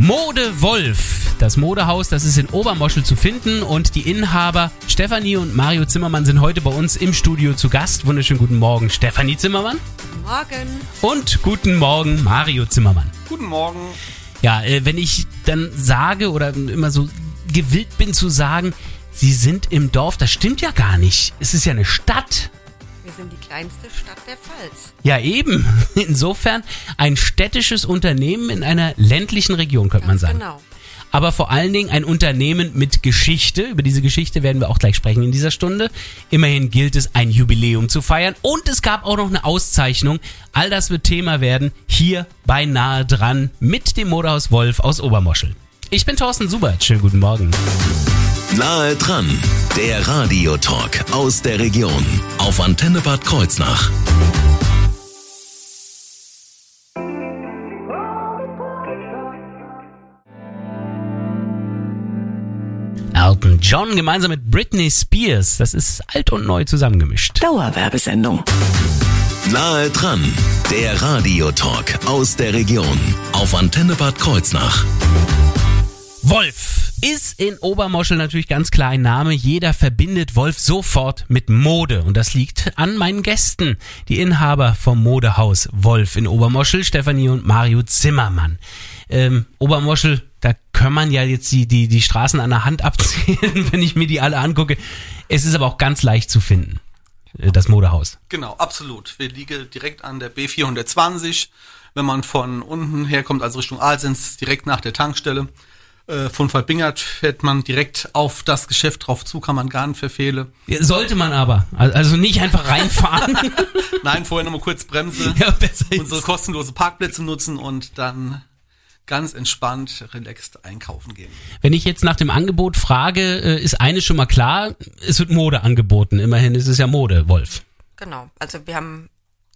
Mode Wolf. Das Modehaus, das ist in Obermoschel zu finden und die Inhaber Stefanie und Mario Zimmermann sind heute bei uns im Studio zu Gast. Wunderschönen guten Morgen, Stefanie Zimmermann. Morgen. Und guten Morgen, Mario Zimmermann. Guten Morgen. Ja, äh, wenn ich dann sage oder immer so gewillt bin zu sagen, Sie sind im Dorf, das stimmt ja gar nicht. Es ist ja eine Stadt. Sind die kleinste Stadt der Pfalz. Ja, eben. Insofern ein städtisches Unternehmen in einer ländlichen Region, könnte man sagen. Genau. aber vor allen Dingen ein Unternehmen mit Geschichte. Über diese Geschichte werden wir auch gleich sprechen in dieser Stunde. Immerhin gilt es, ein Jubiläum zu feiern. Und es gab auch noch eine Auszeichnung. All das wird Thema werden hier bei Nahe dran mit dem Modehaus Wolf aus Obermoschel. Ich bin Thorsten Subert. Schönen guten Morgen. Nahe dran, der Radiotalk aus der Region auf Antenne Bad Kreuznach. Elton John gemeinsam mit Britney Spears. Das ist alt und neu zusammengemischt. Dauerwerbesendung. Nahe dran, der Radiotalk aus der Region auf Antenne Bad Kreuznach. Wolf ist in Obermoschel natürlich ganz klar ein Name. Jeder verbindet Wolf sofort mit Mode. Und das liegt an meinen Gästen. Die Inhaber vom Modehaus Wolf in Obermoschel, Stefanie und Mario Zimmermann. Ähm, Obermoschel, da kann man ja jetzt die, die, die Straßen an der Hand abzählen, wenn ich mir die alle angucke. Es ist aber auch ganz leicht zu finden, äh, das Modehaus. Genau, absolut. Wir liegen direkt an der B420. Wenn man von unten herkommt, also Richtung Alsens, direkt nach der Tankstelle. Äh, Von Falbingert fährt man direkt auf das Geschäft drauf zu, kann man gar nicht verfehlen. Sollte man aber. Also nicht einfach reinfahren. Nein, vorher nochmal kurz Bremse, ja, unsere kostenlose Parkplätze nutzen und dann ganz entspannt, relaxed einkaufen gehen. Wenn ich jetzt nach dem Angebot frage, äh, ist eines schon mal klar, es wird Mode angeboten. Immerhin ist es ja Mode, Wolf. Genau. Also wir haben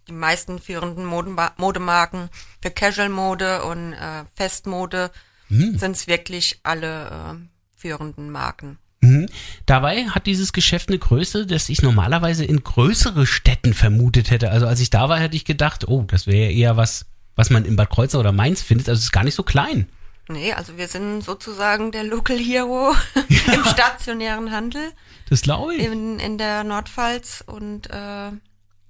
die meisten führenden Modenba Modemarken für Casual-Mode und äh, Festmode Hm. sind es wirklich alle äh, führenden Marken. Mhm. Dabei hat dieses Geschäft eine Größe, dass ich normalerweise in größere Städten vermutet hätte. Also als ich da war, hätte ich gedacht, oh, das wäre eher was, was man in Bad Kreuznach oder Mainz findet. Also es ist gar nicht so klein. Nee, also wir sind sozusagen der Local Hero im stationären Handel Das glaube ich. in, in der Nordpfalz und äh,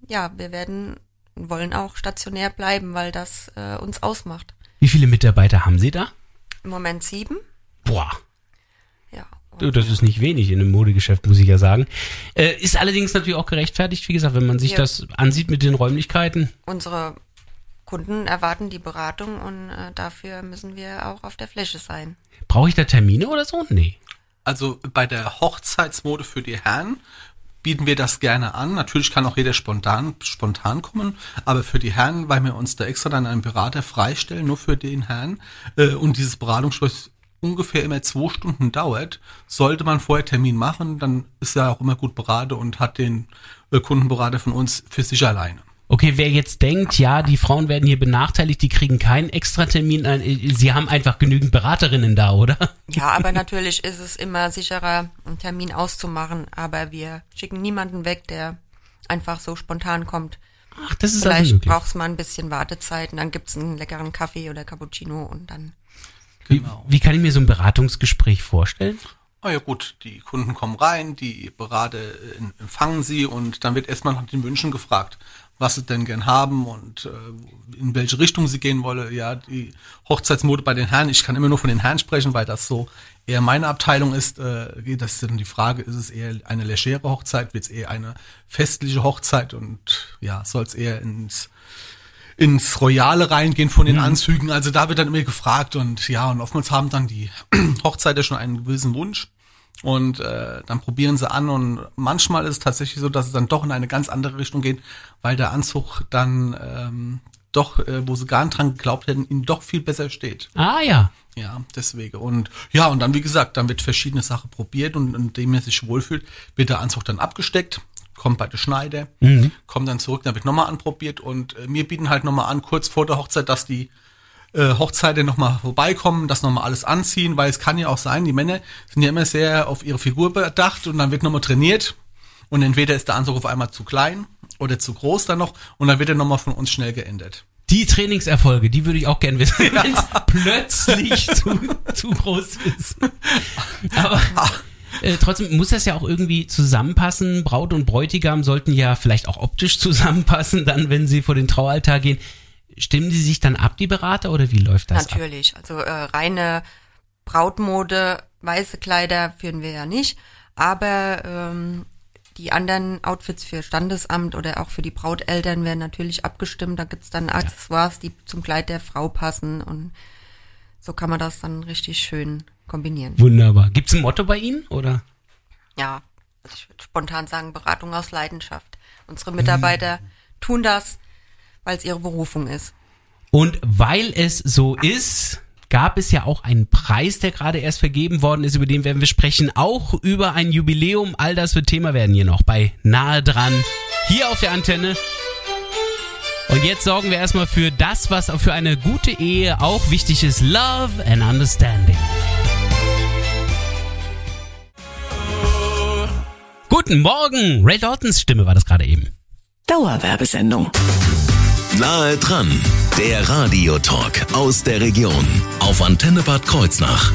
ja, wir werden wollen auch stationär bleiben, weil das äh, uns ausmacht. Wie viele Mitarbeiter haben Sie da? Im Moment sieben. Boah, Ja. das ist nicht wenig in einem Modegeschäft, muss ich ja sagen. Äh, ist allerdings natürlich auch gerechtfertigt, wie gesagt, wenn man sich Ja. das ansieht mit den Räumlichkeiten. unsere Kunden erwarten die Beratung und äh, dafür müssen wir auch auf der Fläche sein. Brauche ich da Termine oder so? Nee. Also bei der Hochzeitsmode für die Herren bieten wir das gerne an. Natürlich kann auch jeder spontan, spontan kommen, aber für die Herren, weil wir uns da extra dann einen Berater freistellen, nur für den Herrn, äh, und dieses Beratungsgespräch ungefähr immer zwei Stunden dauert, sollte man vorher Termin machen, dann ist er auch immer gut beraten und hat den äh, Kundenberater von uns für sich alleine. Okay, wer jetzt denkt, ja, die Frauen werden hier benachteiligt, die kriegen keinen Extratermin, äh, sie haben einfach genügend Beraterinnen da, oder? Ja, aber natürlich ist es immer sicherer, einen Termin auszumachen, aber wir schicken niemanden weg, der einfach so spontan kommt. Ach, das ist also Vielleicht möglich. braucht es mal ein bisschen Wartezeit und dann gibt's einen leckeren Kaffee oder Cappuccino und dann Wie, wie kann ich mir so ein Beratungsgespräch vorstellen? Ah ja gut, die Kunden kommen rein, die Berater äh, empfangen sie und dann wird erstmal nach den Wünschen gefragt, was sie denn gern haben und äh, in welche Richtung sie gehen wollen. Ja, die Hochzeitsmode bei den Herren, ich kann immer nur von den Herren sprechen, weil das so eher meine Abteilung ist. Äh, das ist dann die Frage, ist es eher eine legere Hochzeit, wird es eher eine festliche Hochzeit und ja, soll es eher ins ins Royale reingehen von den Anzügen. Also da wird dann immer gefragt und ja, und oftmals haben dann die Hochzeiter schon einen gewissen Wunsch und äh, dann probieren sie an und manchmal ist es tatsächlich so, dass es dann doch in eine ganz andere Richtung geht, weil der Anzug dann ähm, doch, äh, wo sie gar nicht dran geglaubt hätten, ihnen doch viel besser steht. Ah ja. Ja, deswegen. Und ja, und dann, wie gesagt, dann wird verschiedene Sachen probiert und indem er sich wohlfühlt, wird der Anzug dann abgesteckt kommt bei der Schneider, Mhm. kommt dann zurück, dann wird nochmal anprobiert und äh, wir bieten halt nochmal an, kurz vor der Hochzeit, dass die äh, Hochzeiten nochmal vorbeikommen, das nochmal alles anziehen, weil es kann ja auch sein, die Männer sind ja immer sehr auf ihre Figur bedacht und dann wird nochmal trainiert und entweder ist der Anzug auf einmal zu klein oder zu groß dann noch und dann wird er nochmal von uns schnell geändert. Die Trainingserfolge, die würde ich auch gerne wissen, wenn es plötzlich zu, zu groß ist. Aber äh, trotzdem muss das ja auch irgendwie zusammenpassen. Braut und Bräutigam sollten ja vielleicht auch optisch zusammenpassen, dann wenn sie vor den Traualtar gehen. Stimmen die sich dann ab, die Berater, oder wie läuft das ab? Natürlich. Also äh, reine Brautmode, weiße Kleider führen wir ja nicht. Aber ähm, die anderen Outfits für Standesamt oder auch für die Brauteltern werden natürlich abgestimmt. Da gibt's dann Accessoires, die zum Kleid der Frau passen. Und so kann man das dann richtig schön kombinieren. Wunderbar. Gibt's ein Motto bei Ihnen, oder? Ja, also ich würde spontan sagen, Beratung aus Leidenschaft. Unsere Mitarbeiter tun das, weil es ihre Berufung ist. Und weil es so ist, gab es ja auch einen Preis, der gerade erst vergeben worden ist, über den werden wir sprechen. Auch über ein Jubiläum. All das wird Thema werden hier noch bei Nahe dran. Hier auf der Antenne. Und jetzt sorgen wir erstmal für das, was für eine gute Ehe auch wichtig ist. Love and Understanding. Guten Morgen. Ray Daltons Stimme war das gerade eben. Dauerwerbesendung. Nahe dran, der Radiotalk aus der Region auf Antenne Bad Kreuznach.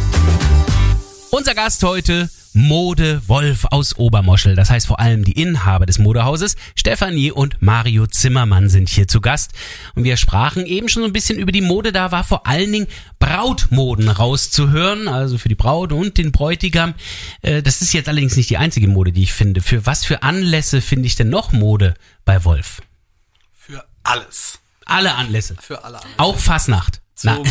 Unser Gast heute, Mode Wolf aus Obermoschel. Das heißt vor allem die Inhaber des Modehauses, Stefanie und Mario Zimmermann sind hier zu Gast. Und wir sprachen eben schon so ein bisschen über die Mode. Da war vor allen Dingen Brautmoden rauszuhören, also für die Braut und den Bräutigam. Äh, Das ist jetzt allerdings nicht die einzige Mode, die ich finde. Für was für Anlässe finde ich denn noch Mode bei Wolf? Alles. Alle Anlässe. Für alle anderen. Auch Fasnacht. Na, Zum,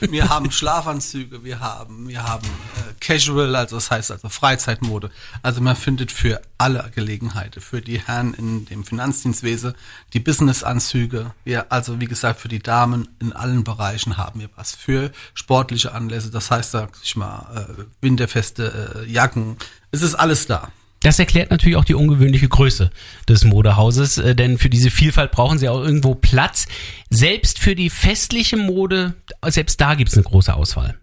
wir haben Schlafanzüge, wir haben, wir haben äh, Casual, also das heißt also Freizeitmode. Also man findet für alle Gelegenheiten, für die Herren in dem Finanzdienstwesen, die Businessanzüge, wir, also wie gesagt, für die Damen in allen Bereichen haben wir was. Für sportliche Anlässe, das heißt, sag ich mal, äh, winterfeste äh, Jacken, es ist alles da. Das erklärt natürlich auch die ungewöhnliche Größe des Modehauses, äh, denn für diese Vielfalt brauchen sie auch irgendwo Platz. Selbst für die festliche Mode, selbst da gibt's eine große Auswahl.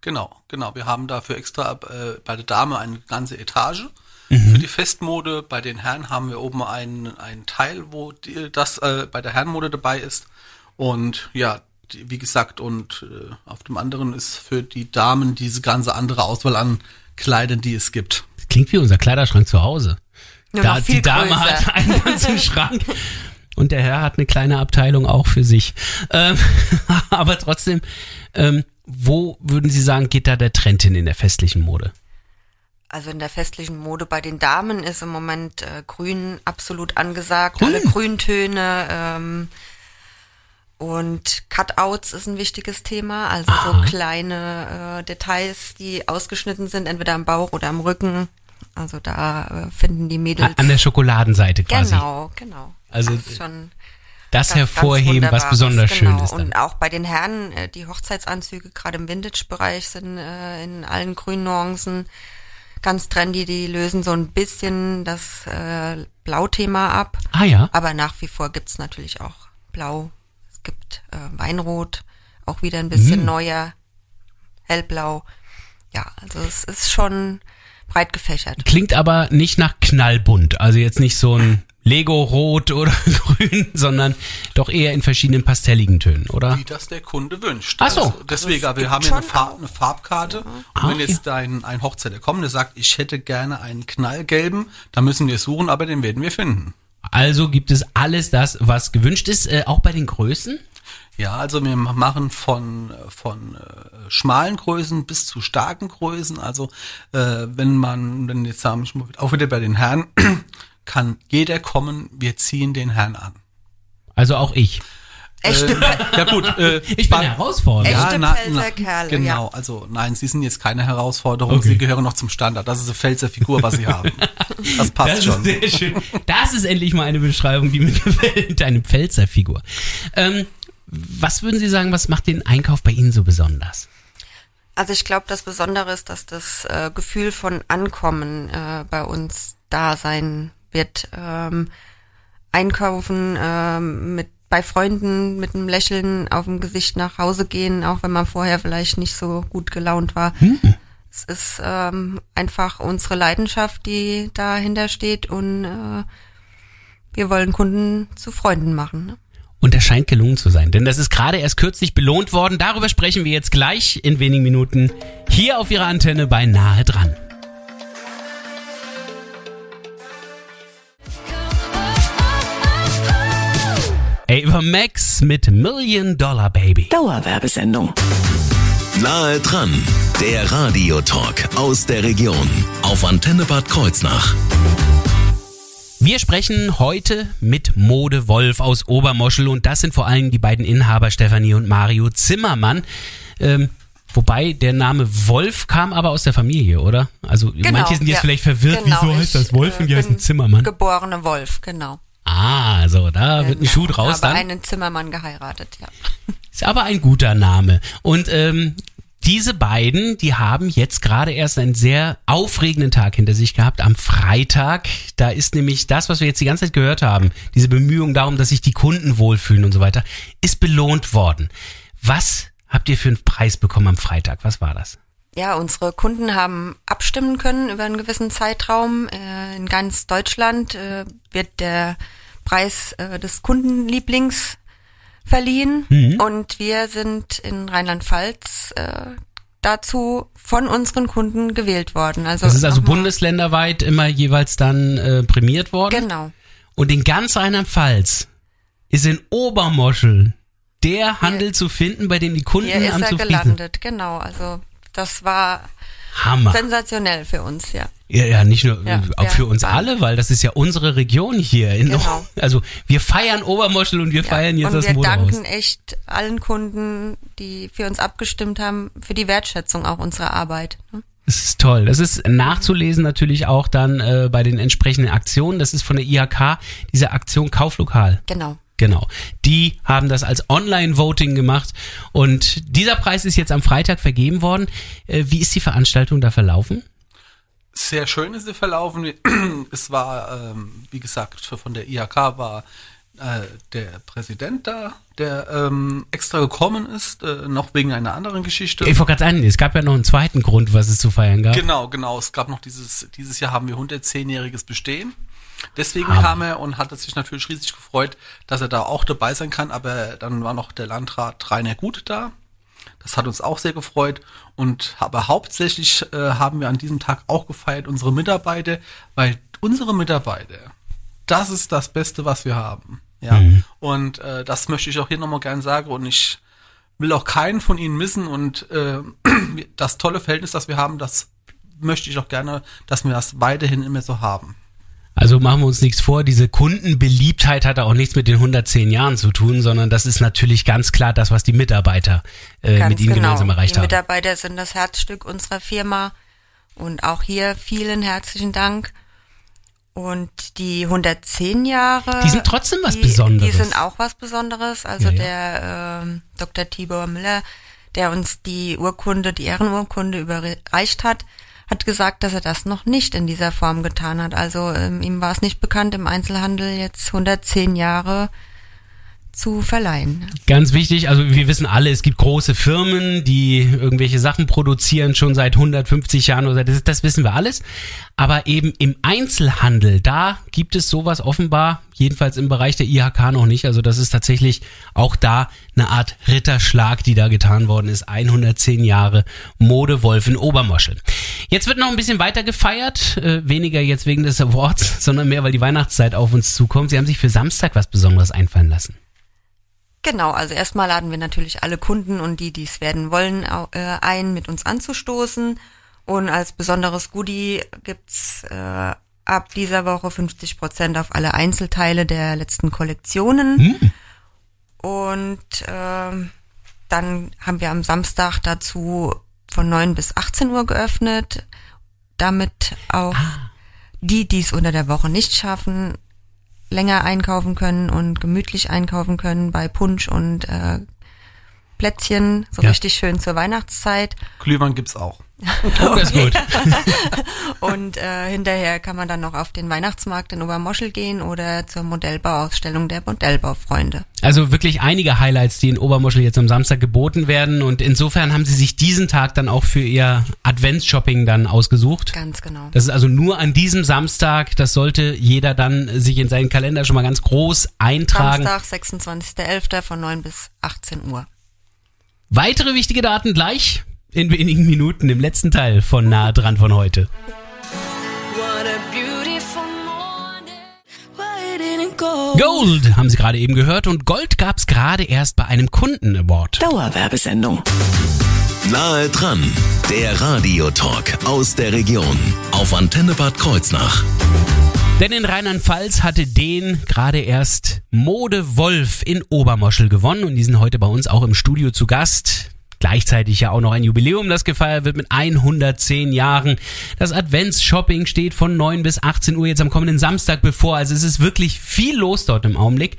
Genau, genau. Wir haben dafür extra äh, bei der Dame eine ganze Etage. Für die Festmode, bei den Herren haben wir oben einen, einen Teil, wo die, das äh, bei der Herrenmode dabei ist. Und ja, die, wie gesagt, und äh, auf dem anderen ist für die Damen diese ganze andere Auswahl an Kleidern, die es gibt. Klingt wie unser Kleiderschrank zu Hause. Nur da, die Dame größer. hat einen ganzen Schrank. Und der Herr hat eine kleine Abteilung auch für sich. Ähm, aber trotzdem, ähm, wo würden Sie sagen, geht da der Trend hin in der festlichen Mode? Also in der festlichen Mode bei den Damen ist im Moment äh, Grün absolut angesagt. Grün? Alle Grüntöne ähm, und Cutouts ist ein wichtiges Thema. Also so kleine äh, Details, die ausgeschnitten sind, entweder am Bauch oder am Rücken. Also da äh, finden die Mädels. An der Schokoladenseite quasi. Genau, genau. Also, das schon Das ganz, ganz hervorheben, was besonders genau. schön ist dann. Und auch bei den Herren, äh, die Hochzeitsanzüge, gerade im Vintage-Bereich, sind äh, in allen grünen Nuancen ganz trendy. Die lösen so ein bisschen das äh, Blauthema ab. Ah ja. Aber nach wie vor gibt's natürlich auch Blau. Es gibt äh, Weinrot, auch wieder ein bisschen Mm. neuer, hellblau. Ja, also es ist schon breit gefächert. Klingt aber nicht nach knallbunt. Also jetzt nicht so ein Lego-Rot oder grün, sondern doch eher in verschiedenen pastelligen Tönen, oder? Wie das der Kunde wünscht. Ach so. Also deswegen, Also wir haben ja eine, Farb, eine Farbkarte. Und Ah, wenn jetzt ein, ein Hochzeiter kommt, der sagt, ich hätte gerne einen knallgelben, dann müssen wir suchen, aber den werden wir finden. Also gibt es alles das, was gewünscht ist, äh, auch bei den Größen? Ja, also wir machen von, von äh, schmalen Größen bis zu starken Größen. Also äh, wenn man, wenn jetzt sagen wir mal, auch wieder bei den Herren, kann jeder kommen, wir ziehen den Herrn an. Also auch ich. Echte, Ja gut, äh, Ich bin bei- herausfordernd. Echte na, na, Kerle, Genau, ja. also nein, sie sind jetzt keine Herausforderung, Okay. sie gehören noch zum Standard. Das ist eine Pfälzer Figur, was sie haben. Das passt Das schon. ist sehr schön. Das ist endlich mal eine Beschreibung, die mir gefällt. Eine Pfälzerfigur. Ähm, was würden Sie sagen, was macht den Einkauf bei Ihnen so besonders? Also ich glaube, das Besondere ist, dass das äh, Gefühl von Ankommen äh, bei uns da sein wird ähm, einkaufen, ähm, mit bei Freunden mit einem Lächeln auf dem Gesicht nach Hause gehen, auch wenn man vorher vielleicht nicht so gut gelaunt war. Es ist ähm, einfach unsere Leidenschaft, die dahinter steht und äh, wir wollen Kunden zu Freunden machen. Ne? Und das scheint gelungen zu sein, denn das ist gerade erst kürzlich belohnt worden. Darüber sprechen wir jetzt gleich in wenigen Minuten hier auf Ihrer Antenne bei Nahe dran. Ava Max mit Million Dollar Baby. Dauerwerbesendung. Nahe dran, der Radiotalk aus der Region auf Antenne Bad Kreuznach. Wir sprechen heute mit Mode Wolf aus Obermoschel und das sind vor allem die beiden Inhaber Stefanie und Mario Zimmermann. Ähm, wobei der Name Wolf kam aber aus der Familie, oder? Also manche sind jetzt ja. vielleicht verwirrt, Genau, wieso heißt ich, das Wolf und die äh, heißen Zimmermann? Geborene Wolf, genau. Ah, so, da wird ein Genau. Schuh draus Habe dann. einen Zimmermann geheiratet, ja. Ist aber ein guter Name. Und ähm, diese beiden, die haben jetzt gerade erst einen sehr aufregenden Tag hinter sich gehabt am Freitag. Da ist nämlich das, was wir jetzt die ganze Zeit gehört haben, diese Bemühungen darum, dass sich die Kunden wohlfühlen und so weiter, ist belohnt worden. Was habt ihr für einen Preis bekommen am Freitag? Was war das? Ja, unsere Kunden haben abstimmen können über einen gewissen Zeitraum. Äh, in ganz Deutschland äh, wird der Preis äh, des Kundenlieblings verliehen Mhm. und wir sind in Rheinland-Pfalz äh, dazu von unseren Kunden gewählt worden. Also Das ist also bundesländerweit immer jeweils dann äh, prämiert worden. Genau. Und in ganz Rheinland-Pfalz ist in Obermoschel der Handel zu finden, bei dem die Kunden Hier ist am er gelandet, genau. Also das war Hammer. sensationell für uns, ja. Ja, ja, nicht nur Ja, äh, auch ja, für uns alle, weil das ist ja unsere Region hier. In, Genau. Also wir feiern Obermoschel und wir feiern jetzt und das wir Modehaus. danken echt allen Kunden, die für uns abgestimmt haben, für die Wertschätzung auch unserer Arbeit. ne? Das ist toll. Das ist nachzulesen natürlich auch dann äh, bei den entsprechenden Aktionen. Das ist von der IHK, diese Aktion Kauflokal. Genau. Genau. Die haben das als Online-Voting gemacht und dieser Preis ist jetzt am Freitag vergeben worden. Äh, wie ist die Veranstaltung da verlaufen? Sehr schön ist sie verlaufen. Es war, ähm, wie gesagt, von der IHK war äh, der Präsident da, der ähm, extra gekommen ist, äh, noch wegen einer anderen Geschichte. Ich wollte gerade sagen, es gab ja noch einen zweiten Grund, was es zu feiern gab. Genau, genau. Es gab noch dieses, dieses Jahr haben wir 110-jähriges Bestehen. Deswegen Hammer. kam er und hatte sich natürlich riesig gefreut, dass er da auch dabei sein kann. Aber dann war noch der Landrat Rainer Gut da. Das hat uns auch sehr gefreut. Und aber hauptsächlich äh, haben wir an diesem Tag auch gefeiert unsere Mitarbeiter, weil unsere Mitarbeiter, das ist das Beste, was wir haben. Ja. Und äh, das möchte ich auch hier nochmal gern sagen. Und ich will auch keinen von ihnen missen. Und äh, das tolle Verhältnis, das wir haben, das möchte ich auch gerne, dass wir das weiterhin immer so haben. Also machen wir uns nichts vor, diese Kundenbeliebtheit hat auch nichts mit den 110 Jahren zu tun, sondern das ist natürlich ganz klar das, was die Mitarbeiter äh, Ganz mit ihnen genau. gemeinsam erreicht die haben. Mitarbeiter sind das Herzstück unserer Firma und auch hier vielen herzlichen Dank. Und die 110 Jahre. Die sind trotzdem was die, Besonderes. Die sind auch was Besonderes. Also Ja, ja. der ähm, Dr. Tibor Müller, der uns die Urkunde, die Ehrenurkunde überreicht hat, hat gesagt, dass er das noch nicht in dieser Form getan hat. Also ähm, ihm war es nicht bekannt, im Einzelhandel jetzt 110 Jahre zu verleihen. Ganz wichtig, also wir wissen alle, es gibt große Firmen, die irgendwelche Sachen produzieren schon seit 150 Jahren oder das, das wissen wir alles. Aber eben im Einzelhandel, da gibt es sowas offenbar, jedenfalls im Bereich der IHK noch nicht. Also das ist tatsächlich auch da eine Art Ritterschlag, die da getan worden ist. 110 Jahre Modewolf in Obermoschel. Jetzt wird noch ein bisschen weiter gefeiert, äh, weniger jetzt wegen des Awards, sondern mehr, weil die Weihnachtszeit auf uns zukommt. Sie haben sich für Samstag was Besonderes einfallen lassen. Genau, also erstmal laden wir natürlich alle Kunden und die, die es werden wollen, äh, ein, mit uns anzustoßen. Und als besonderes Goodie gibt's äh, ab dieser Woche 50 Prozent auf alle Einzelteile der letzten Kollektionen. Und ähm, dann haben wir am Samstag dazu von 9 bis 18 Uhr geöffnet, damit auch die, die es unter der Woche nicht schaffen, länger einkaufen können und gemütlich einkaufen können bei Punsch und äh, Plätzchen, so Ja. richtig schön zur Weihnachtszeit. Glühwein gibt's auch. Oh, das ist gut. Und äh, hinterher kann man dann noch auf den Weihnachtsmarkt in Obermoschel gehen oder zur Modellbauausstellung der Modellbaufreunde. Also wirklich einige Highlights, die in Obermoschel jetzt am Samstag geboten werden. Und insofern haben Sie sich diesen Tag dann auch für Ihr Adventsshopping dann ausgesucht. Ganz genau. Das ist also nur an diesem Samstag. Das sollte jeder dann sich in seinen Kalender schon mal ganz groß eintragen. Samstag, 26.11. von 9 bis 18 Uhr. Weitere wichtige Daten gleich in wenigen Minuten im letzten Teil von Nahe dran von heute. Gold haben Sie gerade eben gehört und Gold gab es gerade erst bei einem Kunden-Award. Dauerwerbesendung. Nahe dran, der Radiotalk aus der Region auf Antenne Bad Kreuznach. Denn in Rheinland-Pfalz hatte den gerade erst Mode Wolf in Obermoschel gewonnen und die sind heute bei uns auch im Studio zu Gast. Gleichzeitig ja auch noch ein Jubiläum, das gefeiert wird mit 110 Jahren. Das Advents-Shopping steht von 9 bis 18 Uhr jetzt am kommenden Samstag bevor. Also es ist wirklich viel los dort im Augenblick.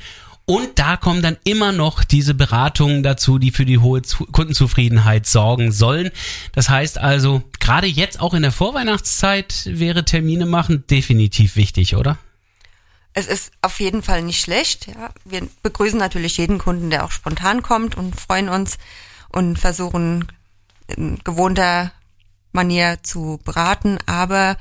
Und da kommen dann immer noch diese Beratungen dazu, die für die hohe Zu Kundenzufriedenheit sorgen sollen. Das heißt also, gerade jetzt auch in der Vorweihnachtszeit wäre Termine machen definitiv wichtig, oder? Es ist auf jeden Fall nicht schlecht. Ja. Wir begrüßen natürlich jeden Kunden, der auch spontan kommt und freuen uns und versuchen in gewohnter Manier zu beraten. Aber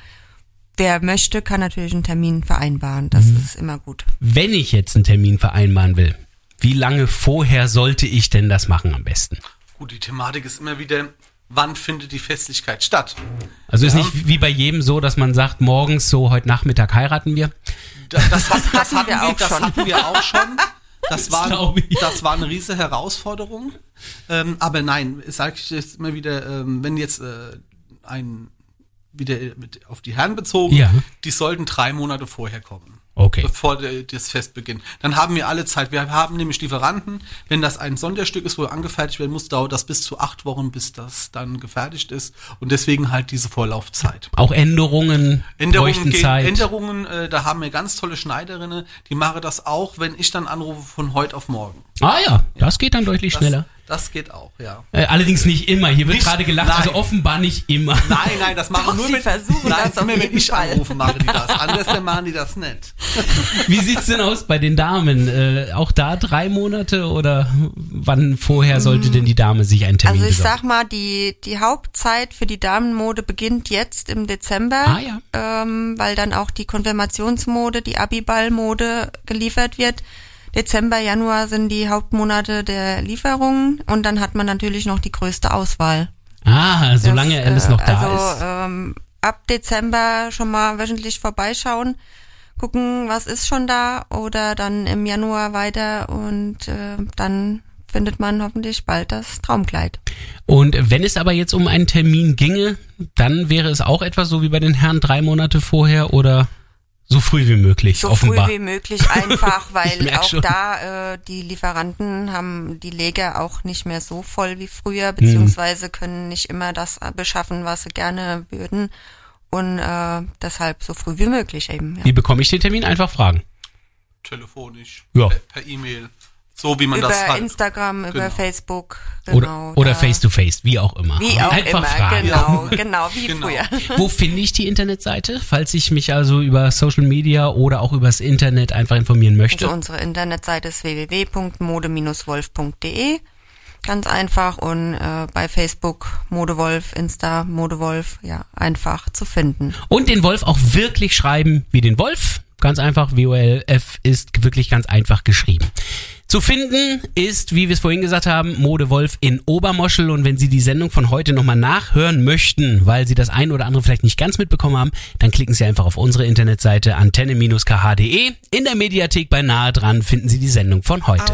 wer möchte, kann natürlich einen Termin vereinbaren. Das Mhm. ist immer gut. Wenn ich jetzt einen Termin vereinbaren will, wie lange vorher sollte ich denn das machen am besten? Gut, die Thematik ist immer wieder, wann findet die Festlichkeit statt? Also ist nicht wie bei jedem so, dass man sagt, morgens so, heute Nachmittag heiraten wir. Da- Das, hat, das, hatten hatten, wir wir, auch das schon. hatten wir auch schon. Das war, das war eine riesige Herausforderung. Ähm, aber nein, sage ich jetzt immer wieder, ähm, wenn jetzt äh, ein wieder mit auf die Herren bezogen, Ja. die sollten drei Monate vorher kommen. Okay. Bevor das Fest beginnt. Dann haben wir alle Zeit. Wir haben nämlich Lieferanten. Wenn das ein Sonderstück ist, wo angefertigt werden muss, dauert das bis zu acht Wochen, bis das dann gefertigt ist. Und deswegen halt diese Vorlaufzeit. Auch Änderungen, Änderungen, gehen. Änderungen äh, da haben wir ganz tolle Schneiderinnen, die machen das auch, wenn ich dann anrufe von heute auf morgen. ah ja, das geht dann deutlich Das, schneller. Das geht auch, ja. Äh, allerdings nicht immer. Hier wird Nicht- gerade gelacht, nein. also offenbar nicht immer. Nein, nein, das machen Doch, nur sie wenn, versuchen nein, das immer wenn ich Fall. anrufe, machen die das. Anders dann machen die das nicht. Wie sieht's denn aus bei den Damen? Äh, auch da drei Monate oder wann vorher sollte denn die Dame sich einen Termin Also ich besorgen? sag mal, die, die Hauptzeit für die Damenmode beginnt jetzt im Dezember, Ah, ja. ähm, weil dann auch die Konfirmationsmode, die Abiballmode geliefert wird. Dezember, Januar sind die Hauptmonate der Lieferungen und dann hat man natürlich noch die größte Auswahl. Ah, solange Das, alles äh, noch da also, ist. Ähm, ab Dezember schon mal wöchentlich vorbeischauen, gucken, was ist schon da oder dann im Januar weiter und äh, dann findet man hoffentlich bald das Traumkleid. Und wenn es aber jetzt um einen Termin ginge, dann wäre es auch etwas so wie bei den Herren drei Monate vorher oder so früh wie möglich, So offenbar. früh wie möglich einfach, weil auch schon. da äh, die Lieferanten haben die Lager auch nicht mehr so voll wie früher, beziehungsweise können nicht immer das beschaffen, was sie gerne würden. Und äh, deshalb so früh wie möglich eben. Ja. Wie bekomme ich den Termin? Einfach fragen. Telefonisch, Ja. per, per E-Mail, so wie man Über das halt. Genau, Instagram, über Genau. Facebook, genau. Oder, oder face to face, wie auch immer. Wie auch Einfach immer, fragen. genau, genau, wie Genau. früher. Wo finde ich die Internetseite, falls ich mich also über Social Media oder auch übers Internet einfach informieren möchte? Also unsere Internetseite ist www.mode-wolf.de. Ganz einfach und äh, bei Facebook Modewolf, Insta Modewolf, ja, einfach zu finden. Und den Wolf auch wirklich schreiben wie den Wolf. Ganz einfach, W-O-L-F ist wirklich ganz einfach geschrieben. Zu finden ist, wie wir es vorhin gesagt haben, Mode Wolf in Obermoschel. Und wenn Sie die Sendung von heute nochmal nachhören möchten, weil Sie das ein oder andere vielleicht nicht ganz mitbekommen haben, dann klicken Sie einfach auf unsere Internetseite antenne-kh.de. In der Mediathek bei Nahe dran finden Sie die Sendung von heute.